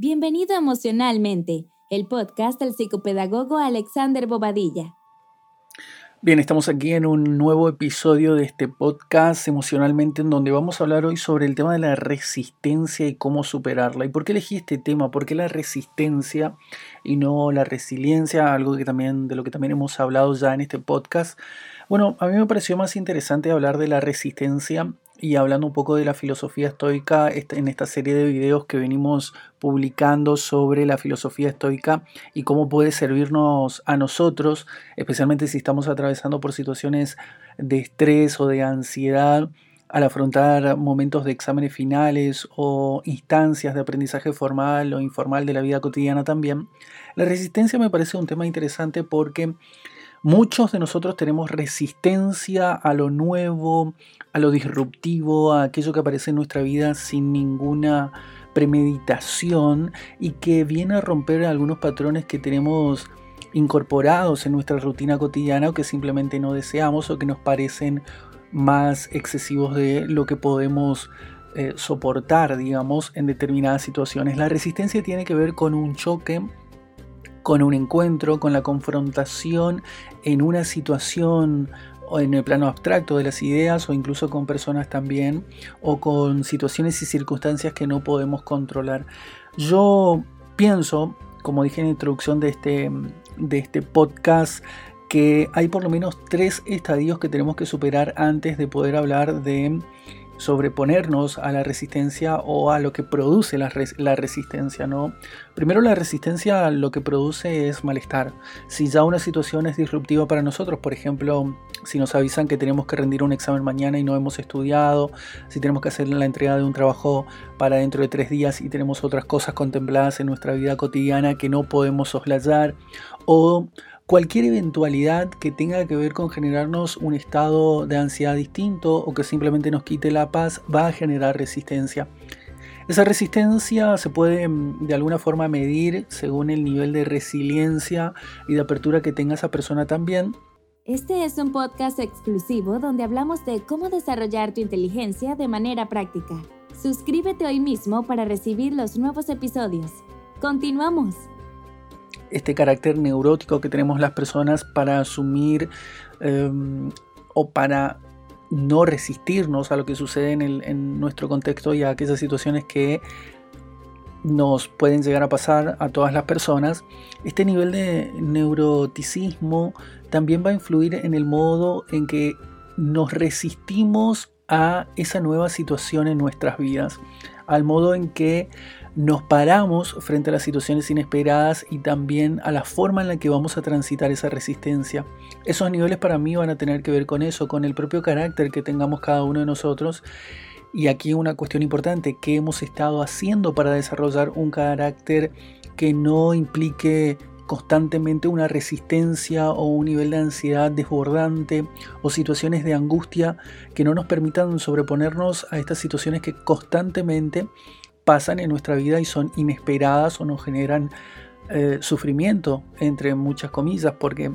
Bienvenido Emocionalmente, el podcast del psicopedagogo Alexander Bobadilla. Bien, estamos aquí en un nuevo episodio de este podcast emocionalmente en donde vamos a hablar hoy sobre el tema de la resistencia y cómo superarla. ¿Y por qué elegí este tema? ¿Por qué la resistencia y no la resiliencia? Algo que también de lo que también hemos hablado ya en este podcast. Bueno, a mí me pareció más interesante hablar de la resistencia y hablando un poco de la filosofía estoica este, en esta serie de videos que venimos publicando sobre la filosofía estoica y cómo puede servirnos a nosotros, especialmente si estamos atravesando por situaciones de estrés o de ansiedad al afrontar momentos de exámenes finales o instancias de aprendizaje formal o informal de la vida cotidiana también. La resistencia me parece un tema interesante porque Muchos de nosotros tenemos resistencia a lo nuevo, a lo disruptivo, a aquello que aparece en nuestra vida sin ninguna premeditación y que viene a romper algunos patrones que tenemos incorporados en nuestra rutina cotidiana o que simplemente no deseamos o que nos parecen más excesivos de lo que podemos eh, soportar, digamos, en determinadas situaciones. La resistencia tiene que ver con un choque con un encuentro, con la confrontación en una situación o en el plano abstracto de las ideas o incluso con personas también o con situaciones y circunstancias que no podemos controlar. Yo pienso, como dije en la introducción de este, de este podcast, que hay por lo menos tres estadios que tenemos que superar antes de poder hablar de sobreponernos a la resistencia o a lo que produce la, resistencia, ¿no? Primero la resistencia lo que produce es malestar. Si ya una situación es disruptiva para nosotros, por ejemplo, si nos avisan que tenemos que rendir un examen mañana y no hemos estudiado, si tenemos que hacer la entrega de un trabajo para dentro de tres días y tenemos otras cosas contempladas en nuestra vida cotidiana que no podemos soslayar, o cualquier eventualidad que tenga que ver con generarnos un estado de ansiedad distinto o que simplemente nos quite la paz va a generar resistencia. Esa resistencia se puede mm, de alguna forma medir según el nivel de resiliencia y de apertura que tenga esa persona también. Este es un podcast exclusivo donde hablamos de cómo desarrollar tu inteligencia de manera práctica. Suscríbete hoy mismo para recibir los nuevos episodios. Continuamos este carácter neurótico que tenemos las personas para asumir em, o para no resistirnos a lo que sucede en, en, nuestro contexto y a aquellas situaciones que nos pueden llegar a pasar a todas las personas, este nivel de neuroticismo también va a influir en el modo en que nos resistimos a esa nueva situación en nuestras vidas, al modo en que nos paramos frente a las situaciones inesperadas y también a la forma en la que vamos a transitar esa resistencia. Esos niveles para mí van a tener que ver con eso, con el propio carácter que tengamos cada uno de nosotros. Y aquí una cuestión importante, ¿qué hemos estado haciendo para desarrollar un carácter que no implique constantemente una resistencia o un nivel de ansiedad desbordante o situaciones de angustia que no nos permitan sobreponernos a estas situaciones que constantemente pasan en nuestra vida y son inesperadas o nos generan eh, sufrimiento, entre muchas comillas, porque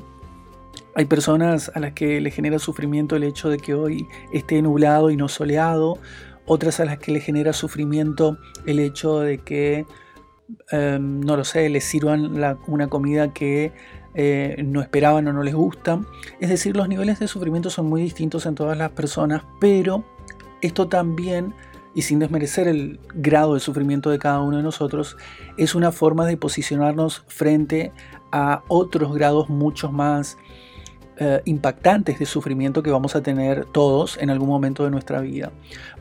hay personas a las que le genera sufrimiento el hecho de que hoy esté nublado y no soleado, otras a las que le genera sufrimiento el hecho de que, em, no lo sé, les sirvan una comida que eh, no esperaban o no les gusta. Es decir, los niveles de sufrimiento son muy distintos en todas las personas, pero esto también y sin desmerecer el grado de sufrimiento de cada uno de nosotros, es una forma de posicionarnos frente a otros grados mucho más eh, impactantes de sufrimiento que vamos a tener todos en algún momento de nuestra vida.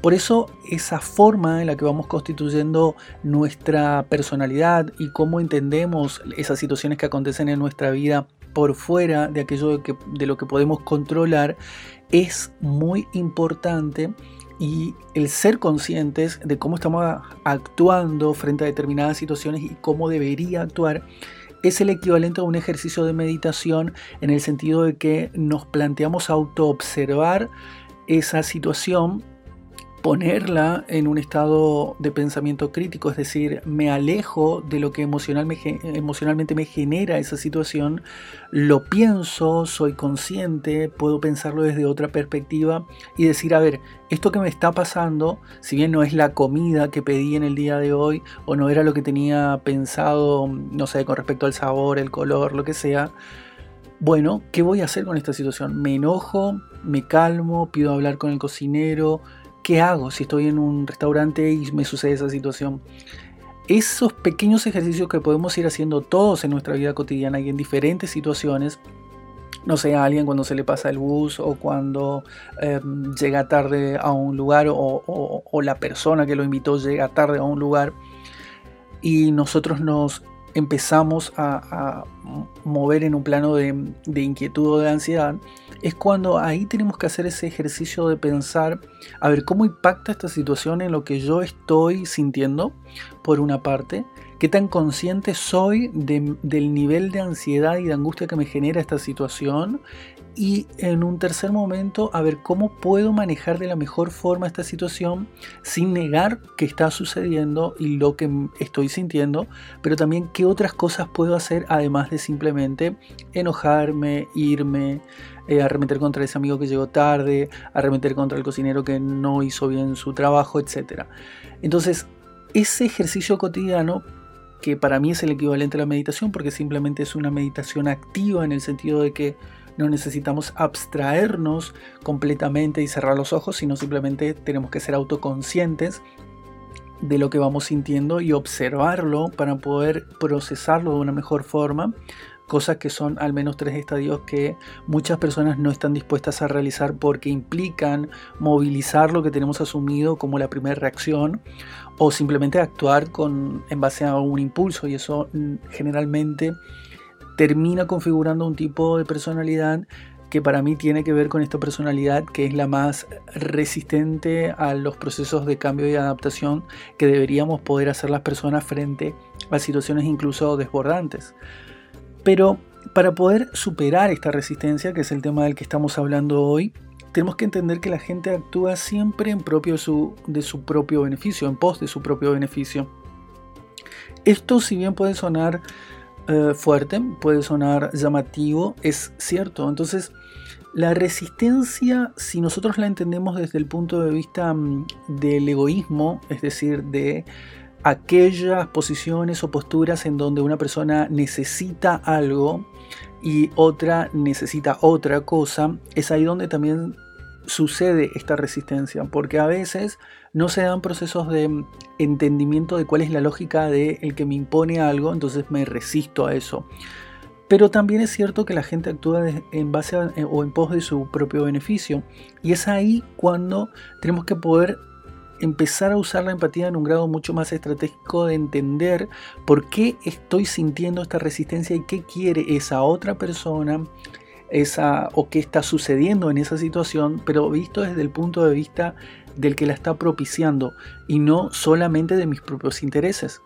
Por eso esa forma en la que vamos constituyendo nuestra personalidad y cómo entendemos esas situaciones que acontecen en nuestra vida por fuera de aquello de lo que podemos controlar es muy importante y el ser conscientes de cómo estamos actuando frente a determinadas situaciones y cómo debería actuar es el equivalente a un ejercicio de meditación en el sentido de que nos planteamos autoobservar esa situación ponerla en un estado de pensamiento crítico, es decir, me alejo de lo que emocional me, emocionalmente me genera esa situación, lo pienso, soy consciente, puedo pensarlo desde otra perspectiva y decir, a ver, esto que me está pasando, si bien no es la comida que pedí en el día de hoy o no era lo que tenía pensado, no sé, con respecto al sabor, el color, lo que sea, bueno, ¿qué voy a hacer con esta situación? ¿Me enojo? ¿Me calmo? ¿Pido hablar con el cocinero? ¿Qué hago si estoy en un restaurante y me sucede esa situación? Esos pequeños ejercicios que podemos ir haciendo todos en nuestra vida cotidiana y en diferentes situaciones, no sé, a alguien cuando se le pasa el bus o cuando em, llega tarde a un lugar o, la persona que lo invitó llega tarde a un lugar y nosotros nos empezamos a, mover en un plano de, inquietud o de ansiedad, es cuando ahí tenemos que hacer ese ejercicio de pensar, a ver, ¿cómo impacta esta situación en lo que yo estoy sintiendo? Por una parte, ¿qué tan consciente soy del nivel de ansiedad y de angustia que me genera esta situación? Y en un tercer momento a ver cómo puedo manejar de la mejor forma esta situación sin negar que está sucediendo y lo que estoy sintiendo, pero también qué otras cosas puedo hacer además de simplemente enojarme, irme, eh, arremeter contra ese amigo que llegó tarde, arremeter contra el cocinero que no hizo bien su trabajo, etc. Entonces, ese ejercicio cotidiano que para mí es el equivalente a la meditación porque simplemente es una meditación activa en el sentido de que no necesitamos abstraernos completamente y cerrar los ojos, sino simplemente tenemos que ser autoconscientes de lo que vamos sintiendo y observarlo para poder procesarlo de una mejor forma, cosas que son al menos tres estadios que muchas personas no están dispuestas a realizar porque implican movilizar lo que tenemos asumido como la primera reacción o simplemente actuar con, en base a un impulso y eso mm, generalmente termina configurando un tipo de personalidad que para mí tiene que ver con esta personalidad que es la más resistente a los procesos de cambio y adaptación que deberíamos poder hacer las personas frente a situaciones incluso desbordantes. Pero para poder superar esta resistencia, que es el tema del que estamos hablando hoy, tenemos que entender que la gente actúa siempre en propio de su propio beneficio, en pos de su propio beneficio. Esto si bien puede sonar eh, fuerte, puede sonar llamativo, es cierto. Entonces, la resistencia, si nosotros la entendemos desde el punto de vista mm, del egoísmo, es decir, de aquellas posiciones o posturas en donde una persona necesita algo y otra necesita otra cosa, es ahí donde también sucede esta resistencia, porque a veces no se dan procesos de entendimiento de cuál es la lógica de el que me impone algo, entonces me resisto a eso. Pero también es cierto que la gente actúa en base eh, o en pos de su propio beneficio. Y es ahí cuando tenemos que poder empezar a usar la empatía en un grado mucho más estratégico de entender por qué estoy sintiendo esta resistencia y qué quiere esa otra persona esa, o qué está sucediendo en esa situación, pero visto desde el punto de vista del que la está propiciando y no solamente de mis propios intereses.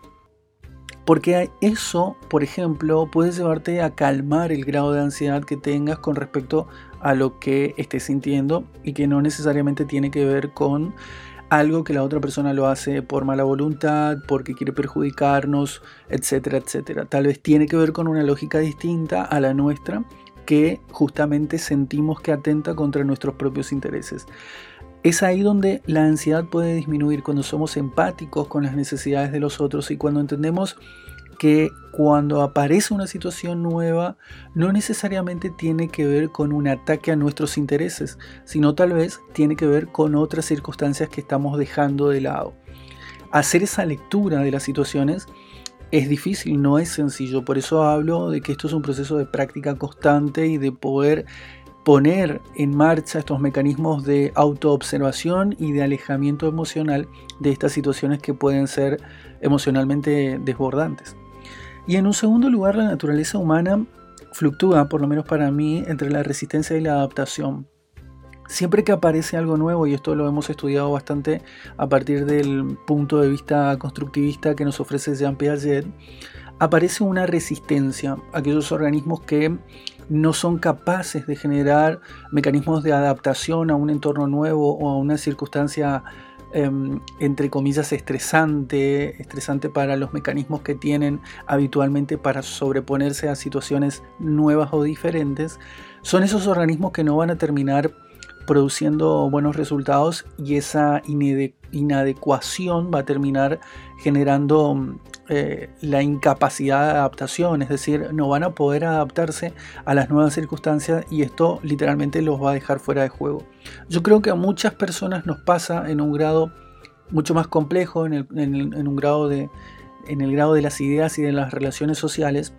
Porque eso, por ejemplo, puede llevarte a calmar el grado de ansiedad que tengas con respecto a lo que estés sintiendo y que no necesariamente tiene que ver con algo que la otra persona lo hace por mala voluntad, porque quiere perjudicarnos, etcétera, etcétera. Tal vez tiene que ver con una lógica distinta a la nuestra que justamente sentimos que atenta contra nuestros propios intereses. Es ahí donde la ansiedad puede disminuir cuando somos empáticos con las necesidades de los otros y cuando entendemos que cuando aparece una situación nueva no necesariamente tiene que ver con un ataque a nuestros intereses, sino tal vez tiene que ver con otras circunstancias que estamos dejando de lado. Hacer esa lectura de las situaciones es difícil, no es sencillo. Por eso hablo de que esto es un proceso de práctica constante y de poder poner en marcha estos mecanismos de autoobservación y de alejamiento emocional de estas situaciones que pueden ser emocionalmente desbordantes. Y en un segundo lugar, la naturaleza humana fluctúa, por lo menos para mí, entre la resistencia y la adaptación. Siempre que aparece algo nuevo, y esto lo hemos estudiado bastante a partir del punto de vista constructivista que nos ofrece Jean Piaget, aparece una resistencia a aquellos organismos que no son capaces de generar mecanismos de adaptación a un entorno nuevo o a una circunstancia em, entre comillas, estresante, estresante para los mecanismos que tienen habitualmente para sobreponerse a situaciones nuevas o diferentes, son esos organismos que no van a terminar produciendo buenos resultados y esa inadecuación va a terminar generando eh, la incapacidad de adaptación, es decir, no van a poder adaptarse a las nuevas circunstancias y esto literalmente los va a dejar fuera de juego. Yo creo que a muchas personas nos pasa en un grado mucho más complejo, en, un grado de, en el grado de las ideas y de las relaciones sociales,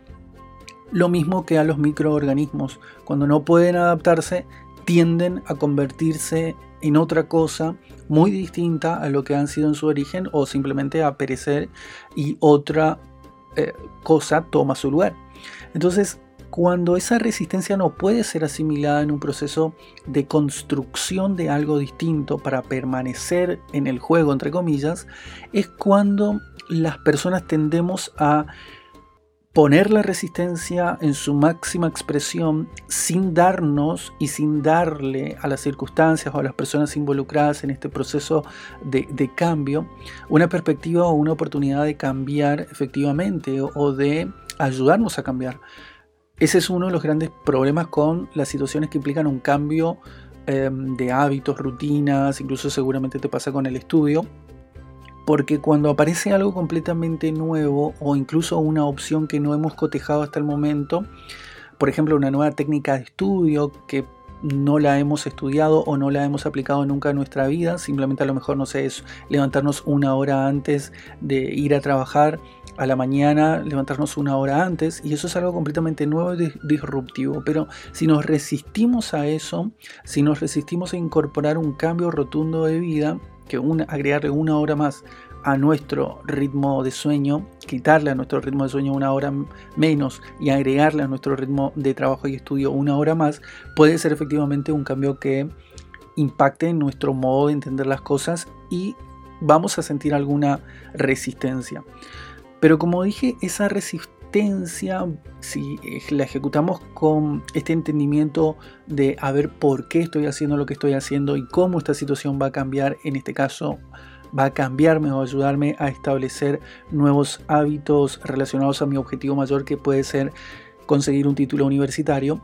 lo mismo que a los microorganismos. Cuando no pueden adaptarse, tienden a convertirse en otra cosa muy distinta a lo que han sido en su origen o simplemente a perecer y otra eh, cosa toma su lugar. Entonces, cuando esa resistencia no puede ser asimilada en un proceso de construcción de algo distinto para permanecer en el juego, entre comillas, es cuando las personas tendemos a poner la resistencia en su máxima expresión sin darnos y sin darle a las circunstancias o a las personas involucradas en este proceso de, cambio una perspectiva o una oportunidad de cambiar efectivamente o, de ayudarnos a cambiar. Ese es uno de los grandes problemas con las situaciones que implican un cambio em, de hábitos, rutinas, incluso seguramente te pasa con el estudio porque cuando aparece algo completamente nuevo o incluso una opción que no hemos cotejado hasta el momento, por ejemplo una nueva técnica de estudio que no la hemos estudiado o no la hemos aplicado nunca en nuestra vida, simplemente a lo mejor no sé, es levantarnos una hora antes de ir a trabajar a la mañana, levantarnos una hora antes, y eso es algo completamente nuevo y disruptivo, pero si nos resistimos a eso, si nos resistimos a incorporar un cambio rotundo de vida, que agregarle una hora más a nuestro ritmo de sueño, quitarle a nuestro ritmo de sueño una hora menos y agregarle a nuestro ritmo de trabajo y estudio una hora más, puede ser efectivamente un cambio que impacte en nuestro modo de entender las cosas y vamos a sentir alguna resistencia. Pero como dije, esa resistencia si la ejecutamos con este entendimiento de a ver por qué estoy haciendo lo que estoy haciendo y cómo esta situación va a cambiar, en este caso va a cambiarme o ayudarme a establecer nuevos hábitos relacionados a mi objetivo mayor que puede ser conseguir un título universitario,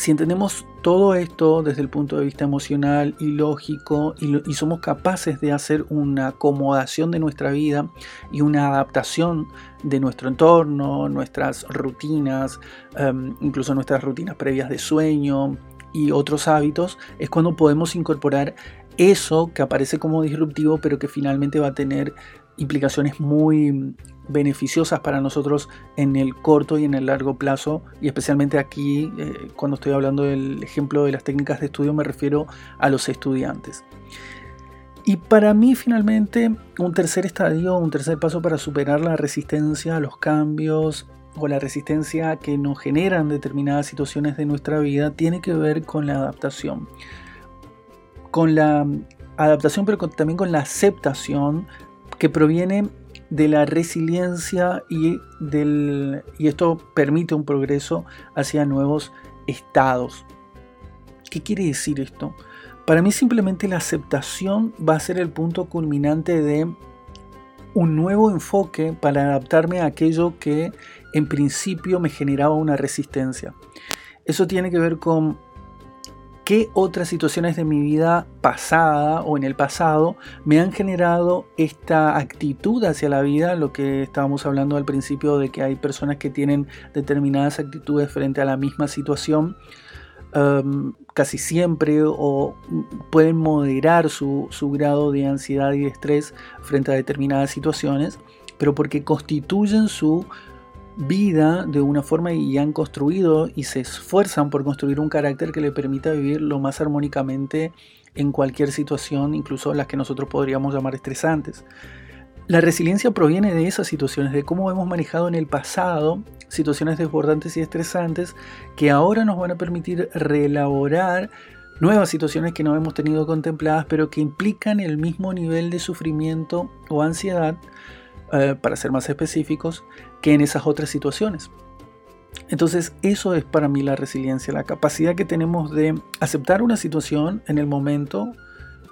si entendemos todo esto desde el punto de vista emocional y lógico y, somos capaces de hacer una acomodación de nuestra vida y una adaptación de nuestro entorno, nuestras rutinas, em, incluso nuestras rutinas previas de sueño y otros hábitos, es cuando podemos incorporar eso que aparece como disruptivo pero que finalmente va a tener implicaciones muy beneficiosas para nosotros en el corto y en el largo plazo y especialmente aquí eh, cuando estoy hablando del ejemplo de las técnicas de estudio me refiero a los estudiantes. Y para mí finalmente un tercer estadio, un tercer paso para superar la resistencia a los cambios o la resistencia que nos generan determinadas situaciones de nuestra vida tiene que ver con la adaptación. Con la adaptación pero también con la aceptación que proviene de la resiliencia y, del, y esto permite un progreso hacia nuevos estados. ¿Qué quiere decir esto? Para mí simplemente la aceptación va a ser el punto culminante de un nuevo enfoque para adaptarme a aquello que en principio me generaba una resistencia. Eso tiene que ver con qué otras situaciones de mi vida pasada o en el pasado me han generado esta actitud hacia la vida, lo que estábamos hablando al principio de que hay personas que tienen determinadas actitudes frente a la misma situación. Um, casi siempre o pueden moderar su, su grado de ansiedad y estrés frente a determinadas situaciones, pero porque constituyen su vida de una forma y han construido y se esfuerzan por construir un carácter que le permita vivir lo más armónicamente en cualquier situación, incluso las que nosotros podríamos llamar estresantes. La resiliencia proviene de esas situaciones, de cómo hemos manejado en el pasado situaciones desbordantes y estresantes que ahora nos van a permitir reelaborar nuevas situaciones que no hemos tenido contempladas, pero que implican el mismo nivel de sufrimiento o ansiedad eh, para ser más específicos, que en esas otras situaciones. Entonces eso es para mí la resiliencia, la capacidad que tenemos de aceptar una situación en el momento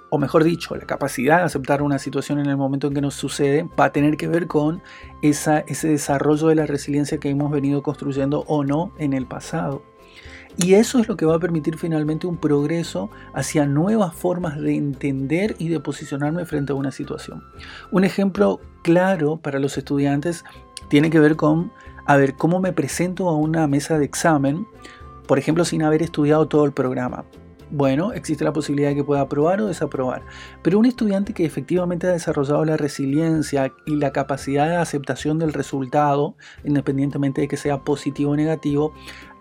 o mejor dicho, la capacidad de aceptar una situación en el momento en que nos sucede, va a tener que ver con ese desarrollo de la resiliencia que hemos venido construyendo o no en el pasado. Y eso es lo que va a permitir finalmente un progreso hacia nuevas formas de entender y de posicionarme frente a una situación. Un ejemplo claro para los estudiantes tiene que ver con, a ver, cómo me presento a una mesa de examen, por ejemplo, sin haber estudiado todo el programa. Bueno, existe la posibilidad de que pueda aprobar o desaprobar. Pero un estudiante que efectivamente ha desarrollado la resiliencia y la capacidad de aceptación del resultado, independientemente de que sea positivo o negativo,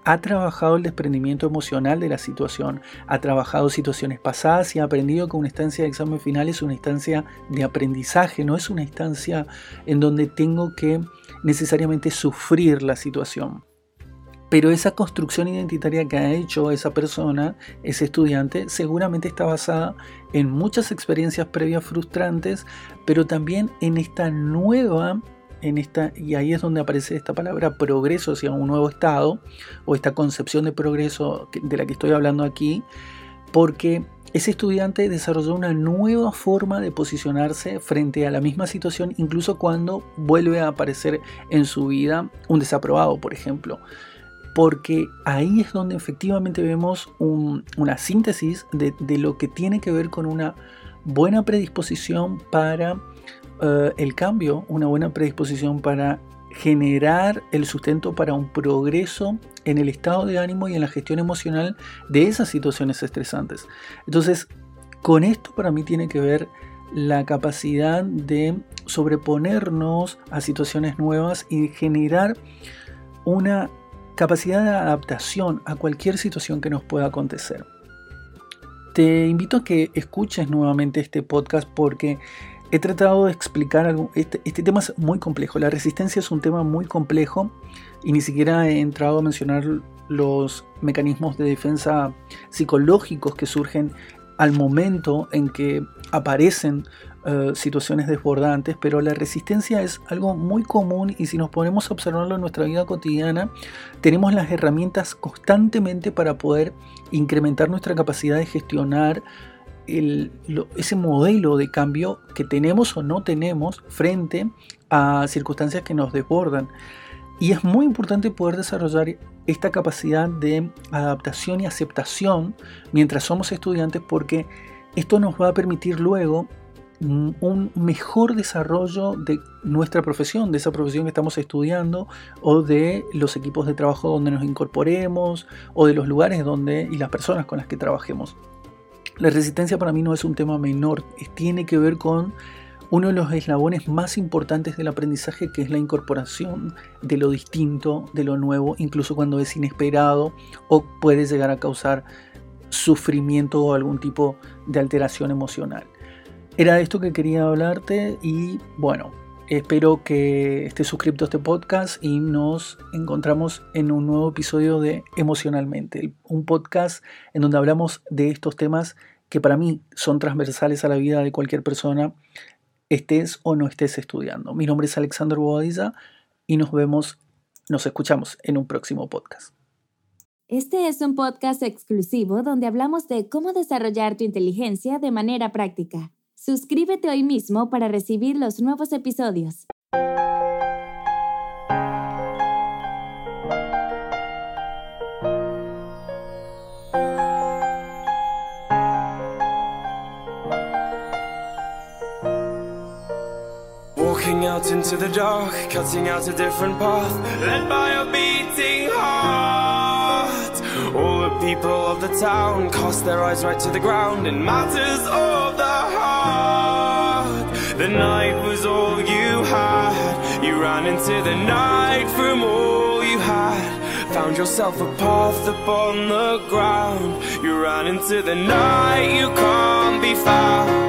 ha trabajado el desprendimiento emocional de la situación, ha trabajado situaciones pasadas y ha aprendido que una instancia de examen final es una instancia de aprendizaje, no es una instancia en donde tengo que necesariamente sufrir la situación. Pero esa construcción identitaria que ha hecho esa persona, ese estudiante, seguramente está basada en muchas experiencias previas frustrantes, pero también en esta nueva, y ahí es donde aparece esta palabra progreso hacia un nuevo estado, o esta concepción de progreso de la que estoy hablando aquí, porque ese estudiante desarrolló una nueva forma de posicionarse frente a la misma situación, incluso cuando vuelve a aparecer en su vida un desaprobado, por ejemplo. Porque ahí es donde efectivamente vemos una síntesis de, lo que tiene que ver con una buena predisposición para eh, el cambio, una buena predisposición para generar el sustento para un progreso en el estado de ánimo y en la gestión emocional de esas situaciones estresantes. Entonces, con esto para mí tiene que ver la capacidad de sobreponernos a situaciones nuevas y generar una capacidad de adaptación a cualquier situación que nos pueda acontecer. Te invito a que escuches nuevamente este podcast porque he tratado de explicar algo. Este, este, tema es muy complejo. La resistencia es un tema muy complejo y ni siquiera he entrado a mencionar los mecanismos de defensa psicológicos que surgen al momento en que aparecen eh, situaciones desbordantes, pero la resistencia es algo muy común y si nos ponemos a observarlo en nuestra vida cotidiana, tenemos las herramientas constantemente para poder incrementar nuestra capacidad de gestionar ese modelo de cambio que tenemos o no tenemos frente a circunstancias que nos desbordan. Y es muy importante poder desarrollar esta capacidad de adaptación y aceptación mientras somos estudiantes porque esto nos va a permitir luego un mejor desarrollo de nuestra profesión, de esa profesión que estamos estudiando, o de los equipos de trabajo donde nos incorporemos, o de los lugares donde y las personas con las que trabajemos. La resistencia para mí no es un tema menor, tiene que ver con uno de los eslabones más importantes del aprendizaje, que es la incorporación de lo distinto, de lo nuevo, incluso cuando es inesperado o puede llegar a causar sufrimiento o algún tipo de alteración emocional. Era de esto que quería hablarte y bueno, espero que estés suscrito a este podcast y nos encontramos en un nuevo episodio de Emocionalmente, un podcast en donde hablamos de estos temas que para mí son transversales a la vida de cualquier persona, estés o no estés estudiando. Mi nombre es Alexander Bobadilla y nos vemos, nos escuchamos en un próximo podcast. Este es un podcast exclusivo donde hablamos de cómo desarrollar tu inteligencia de manera práctica. Suscríbete hoy mismo para recibir los nuevos episodios. Out into the dark, cutting out a different path, led by a beating heart. All the people of the town cast their eyes right to the ground in matters of the heart. The night was all you had. You ran into the night from all you had. Found yourself a path upon the ground. You ran into the night, you can't be found